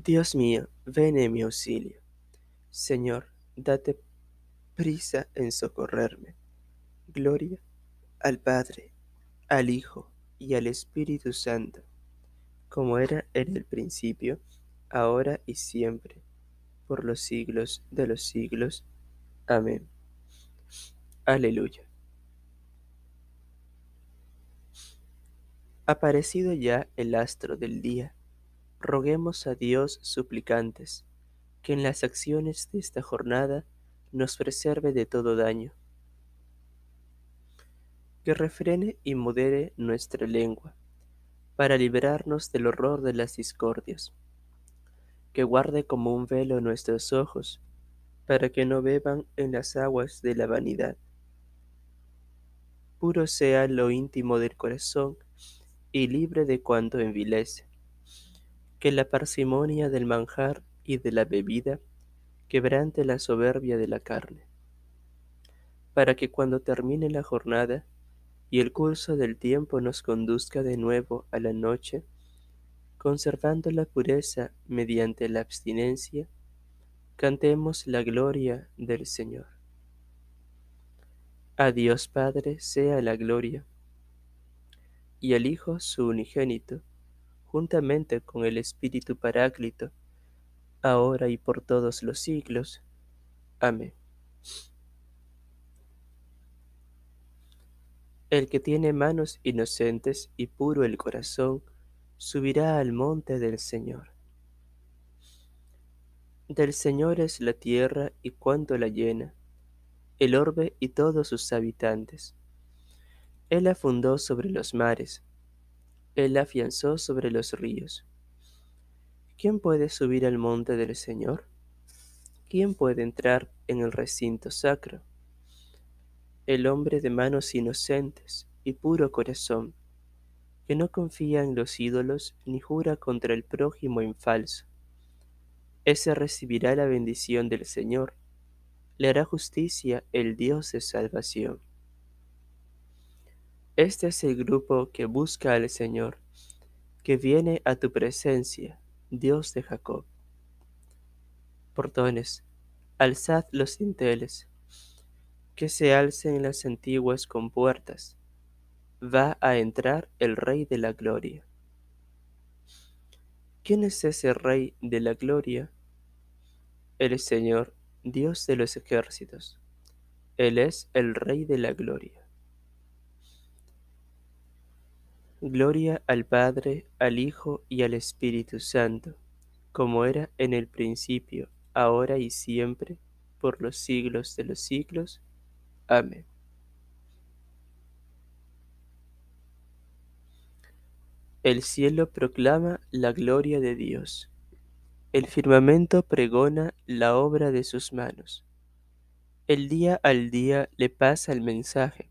Dios mío, ven en mi auxilio. Señor, date prisa en socorrerme. Gloria al Padre, al Hijo y al Espíritu Santo, como era en el principio, ahora y siempre, por los siglos de los siglos. Amén. Aleluya. Aparecido ya el astro del día, roguemos a Dios suplicantes, que en las acciones de esta jornada nos preserve de todo daño, que refrene y modere nuestra lengua, para librarnos del horror de las discordias, que guarde como un velo nuestros ojos, para que no beban en las aguas de la vanidad. Puro sea lo íntimo del corazón y libre de cuanto envilece que la parsimonia del manjar y de la bebida quebrante la soberbia de la carne, para que cuando termine la jornada y el curso del tiempo nos conduzca de nuevo a la noche, conservando la pureza mediante la abstinencia, cantemos la gloria del Señor. A Dios Padre sea la gloria, y al Hijo su unigénito, juntamente con el Espíritu Paráclito, ahora y por todos los siglos. Amén. El que tiene manos inocentes y puro el corazón, subirá al monte del Señor. Del Señor es la tierra y cuanto la llena, el orbe y todos sus habitantes. Él la fundó sobre los mares, él afianzó sobre los ríos. ¿Quién puede subir al monte del Señor? ¿Quién puede entrar en el recinto sacro? El hombre de manos inocentes y puro corazón, que no confía en los ídolos ni jura contra el prójimo en falso. Ese recibirá la bendición del Señor, le hará justicia el Dios de salvación. Este es el grupo que busca al Señor, que viene a tu presencia, Dios de Jacob. Portones, alzad los dinteles, que se alcen las antiguas compuertas. Va a entrar el Rey de la Gloria. ¿Quién es ese Rey de la Gloria? El Señor, Dios de los ejércitos. Él es el Rey de la Gloria. Gloria al Padre, al Hijo y al Espíritu Santo, como era en el principio, ahora y siempre, por los siglos de los siglos. Amén. El cielo proclama la gloria de Dios. El firmamento pregona la obra de sus manos. El día al día le pasa el mensaje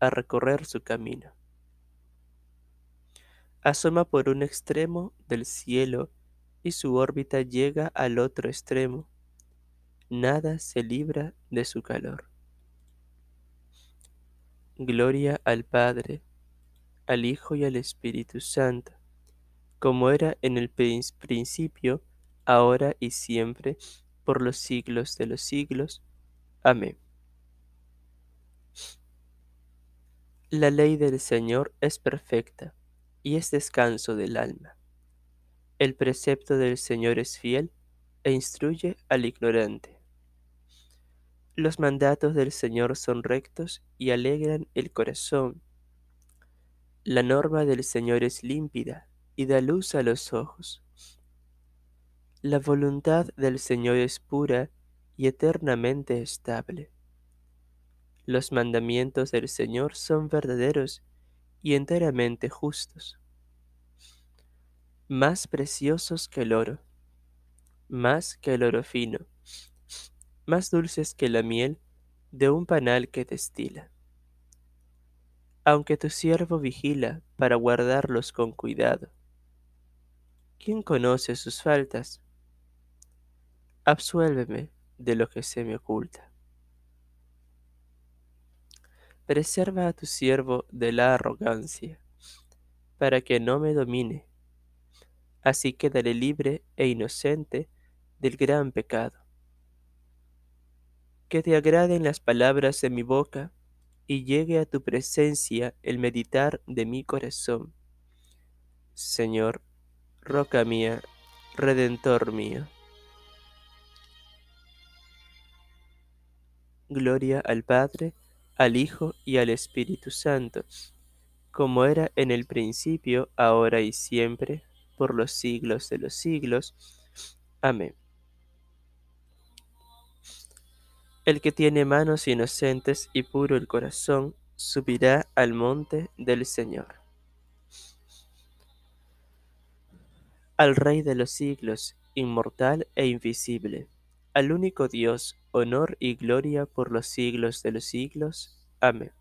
a recorrer su camino. Asoma por un extremo del cielo y su órbita llega al otro extremo. Nada se libra de su calor. Gloria al Padre, al Hijo y al Espíritu Santo, como era en el principio, ahora y siempre, por los siglos de los siglos. Amén. La ley del Señor es perfecta y es descanso del alma. El precepto del Señor es fiel e instruye al ignorante. Los mandatos del Señor son rectos y alegran el corazón. La norma del Señor es límpida y da luz a los ojos. La voluntad del Señor es pura y eternamente estable. Los mandamientos del Señor son verdaderos y enteramente justos. más preciosos que el oro, más que el oro fino, más dulces que la miel de un panal que destila. Aunque tu siervo vigila para guardarlos con cuidado, ¿quién conoce sus faltas? Absuélveme de lo que se me oculta. Preserva a tu siervo de la arrogancia, para que no me domine. Así quedaré libre e inocente del gran pecado. Que te agraden las palabras de mi boca y llegue a tu presencia el meditar de mi corazón. Señor, roca mía, redentor mío. Gloria al Padre, al Hijo y al Espíritu Santo, como era en el principio, ahora y siempre, por los siglos de los siglos. Amén. El que tiene manos inocentes y puro el corazón, subirá al monte del Señor. Al Rey de los siglos, inmortal e invisible, al único Dios, honor y gloria por los siglos de los siglos. Amén.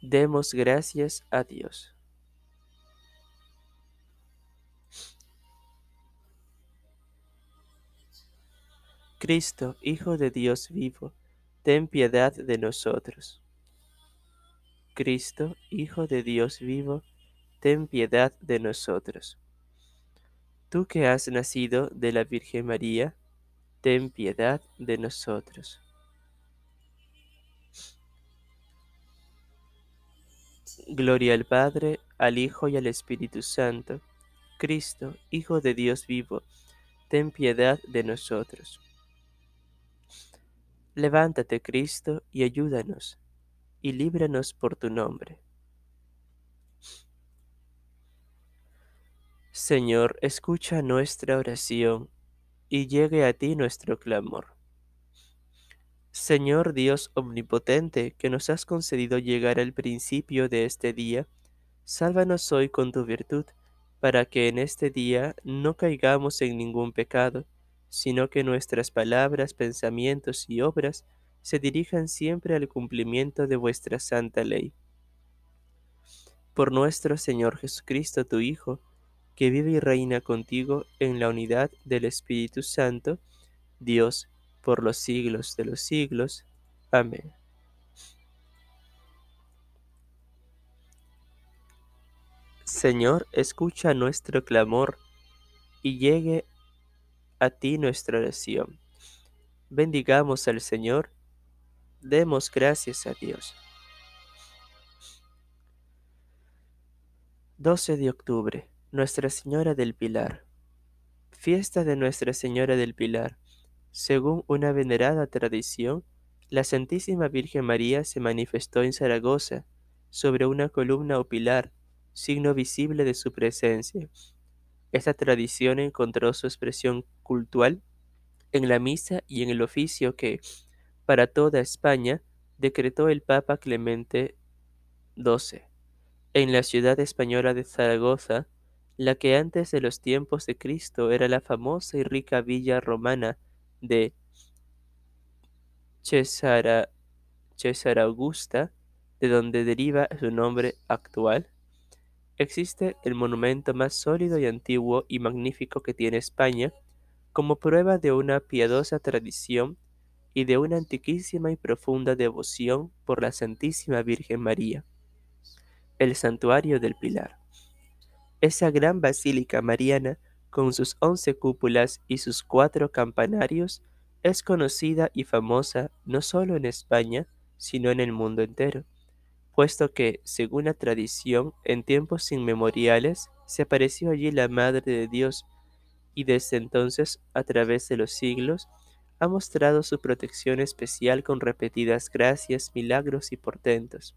Demos gracias a Dios. Cristo, Hijo de Dios vivo, ten piedad de nosotros. Cristo, Hijo de Dios vivo, ten piedad de nosotros. Tú que has nacido de la Virgen María, ten piedad de nosotros. Gloria al Padre, al Hijo y al Espíritu Santo. Cristo, Hijo de Dios vivo, ten piedad de nosotros. Levántate, Cristo, y ayúdanos, y líbranos por tu nombre. Señor, escucha nuestra oración, y llegue a ti nuestro clamor. Señor Dios omnipotente, que nos has concedido llegar al principio de este día, sálvanos hoy con tu virtud, para que en este día no caigamos en ningún pecado sino que nuestras palabras, pensamientos y obras se dirijan siempre al cumplimiento de vuestra santa ley. Por nuestro Señor Jesucristo, tu Hijo, que vive y reina contigo en la unidad del Espíritu Santo, Dios, por los siglos de los siglos. Amén. Señor, escucha nuestro clamor y llegue a ti nuestra oración. Bendigamos al Señor, demos gracias a Dios. 12 de octubre, Nuestra Señora del Pilar. Fiesta de Nuestra Señora del Pilar. Según una venerada tradición, la Santísima Virgen María se manifestó en Zaragoza sobre una columna o pilar, signo visible de su presencia, esta tradición encontró su expresión cultural en la misa y en el oficio que, para toda España, decretó el Papa Clemente XII. En la ciudad española de Zaragoza, la que antes de los tiempos de Cristo era la famosa y rica villa romana de Cesara, Augusta, de donde deriva su nombre actual, Existe el monumento más sólido y antiguo y magnífico que tiene España, como prueba de una piadosa tradición y de una antiquísima y profunda devoción por la Santísima Virgen María, el Santuario del Pilar. Esa gran basílica mariana, con sus once cúpulas y sus cuatro campanarios, es conocida y famosa no solo en España, sino en el mundo entero puesto que, según la tradición, en tiempos inmemoriales se apareció allí la Madre de Dios, y desde entonces, a través de los siglos, ha mostrado su protección especial con repetidas gracias, milagros y portentos,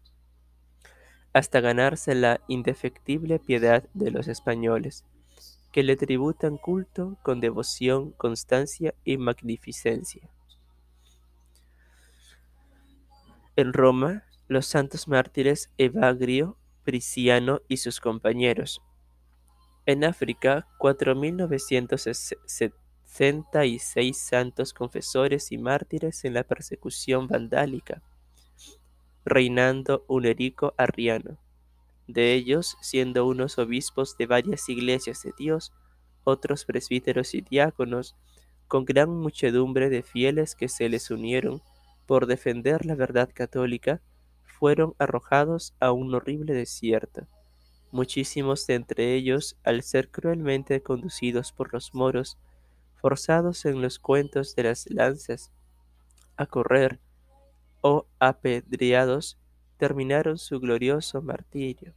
hasta ganarse la indefectible piedad de los españoles, que le tributan culto con devoción, constancia y magnificencia. En Roma, los santos mártires Evagrio, Prisciano y sus compañeros. En África, 4.966 santos confesores y mártires en la persecución vandálica, reinando un Erico Arriano. De ellos, siendo unos obispos de varias iglesias de Dios, otros presbíteros y diáconos, con gran muchedumbre de fieles que se les unieron por defender la verdad católica, fueron arrojados a un horrible desierto muchísimos de entre ellos, al ser cruelmente conducidos por los moros, forzados en los cuentos de las lanzas a correr o apedreados, terminaron su glorioso martirio.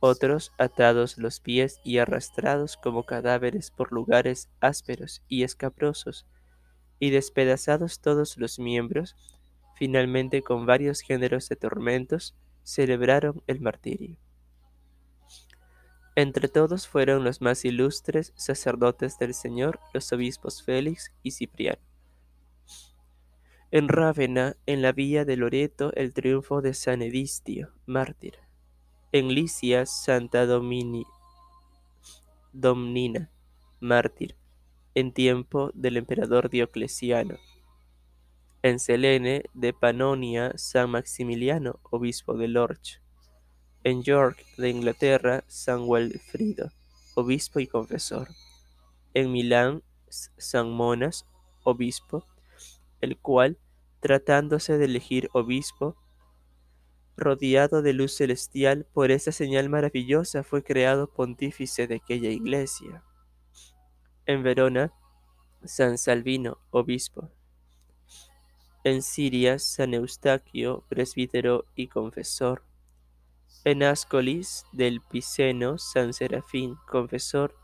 Otros, atados los pies y arrastrados como cadáveres por lugares ásperos y escabrosos, y despedazados todos los miembros, finalmente con varios géneros de tormentos, celebraron el martirio. Entre todos fueron los más ilustres sacerdotes del Señor, los obispos Félix y Cipriano. En Rávena, en la villa de Loreto, el triunfo de San Edistio, mártir. En Licia, Santa Domini, Domnina, mártir, en tiempo del emperador Diocleciano. En Selene de Panonia, San Maximiliano, obispo de Lorch en York de Inglaterra San Wilfrido, obispo y confesor. En Milán San Monas, obispo, el cual, tratándose de elegir obispo, rodeado de luz celestial por esa señal maravillosa, fue creado pontífice de aquella iglesia. En Verona, San Salvino, obispo. En Siria, San Eustaquio, presbítero y confesor en Ascolis del Piceno San Serafín, confesor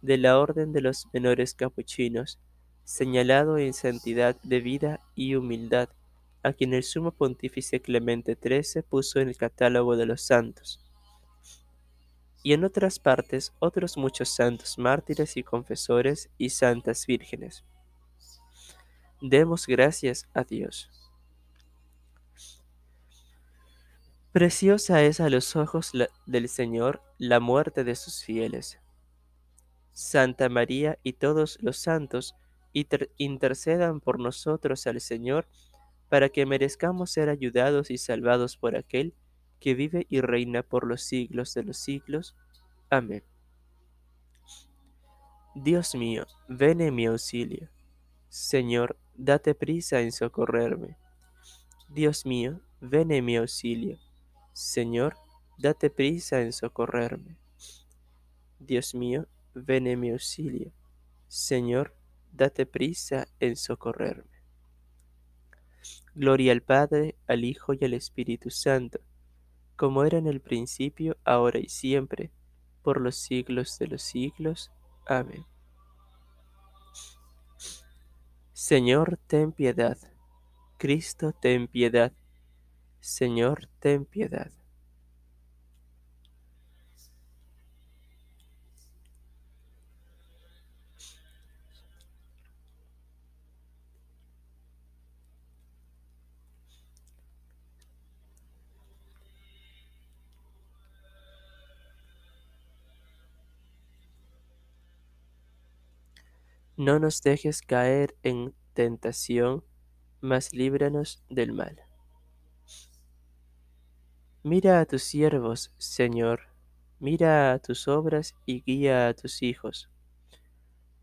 de la Orden de los Menores Capuchinos, señalado en santidad de vida y humildad, a quien el sumo pontífice Clemente XIII puso en el catálogo de los santos. Y en otras partes otros muchos santos mártires y confesores y santas vírgenes. Demos gracias a Dios. Preciosa es a los ojos del Señor la muerte de sus fieles. Santa María y todos los santos intercedan por nosotros al Señor para que merezcamos ser ayudados y salvados por aquel que vive y reina por los siglos de los siglos. Amén. Dios mío, ven en mi auxilio. Señor, date prisa en socorrerme. Dios mío, ven en mi auxilio. Señor, date prisa en socorrerme. Dios mío, ven en mi auxilio. Señor, date prisa en socorrerme. Gloria al Padre, al Hijo y al Espíritu Santo, como era en el principio, ahora y siempre, por los siglos de los siglos. Amén. Señor, ten piedad. Cristo, ten piedad. Señor, ten piedad. No nos dejes caer en tentación, mas líbranos del mal. Mira a tus siervos, Señor, mira a tus obras y guía a tus hijos.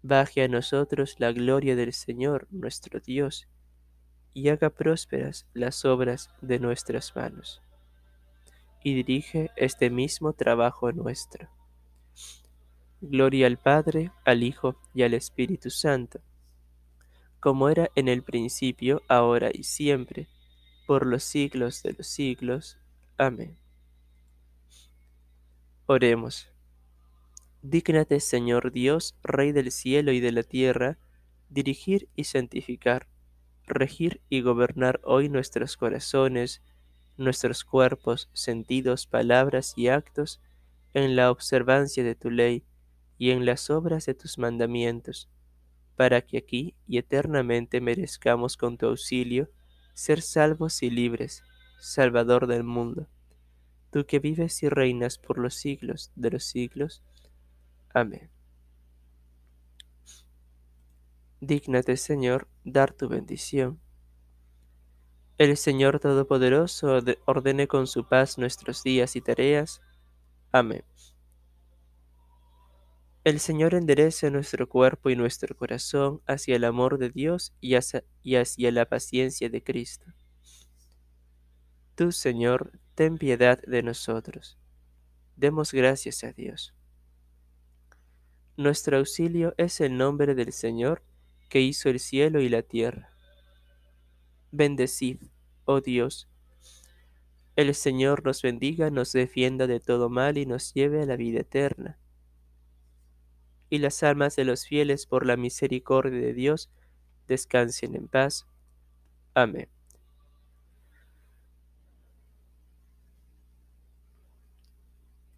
Baje a nosotros la gloria del Señor nuestro Dios, y haga prósperas las obras de nuestras manos. Y dirige este mismo trabajo nuestro. Gloria al Padre, al Hijo y al Espíritu Santo, como era en el principio, ahora y siempre, por los siglos de los siglos. Amén. Oremos. Dígnate, Señor Dios, Rey del cielo y de la tierra, dirigir y santificar, regir y gobernar hoy nuestros corazones, nuestros cuerpos, sentidos, palabras y actos, en la observancia de tu ley y en las obras de tus mandamientos, para que aquí y eternamente merezcamos con tu auxilio ser salvos y libres Salvador del mundo, tú que vives y reinas por los siglos de los siglos. Amén. Dígnate, Señor, dar tu bendición. El Señor Todopoderoso ordene con su paz nuestros días y tareas. Amén. El Señor enderece nuestro cuerpo y nuestro corazón hacia el amor de Dios y hacia, la paciencia de Cristo. Tú, Señor, ten piedad de nosotros. Demos gracias a Dios. Nuestro auxilio es el nombre del Señor que hizo el cielo y la tierra. Bendecid, oh Dios. El Señor nos bendiga, nos defienda de todo mal y nos lleve a la vida eterna. Y las almas de los fieles por la misericordia de Dios descansen en paz. Amén.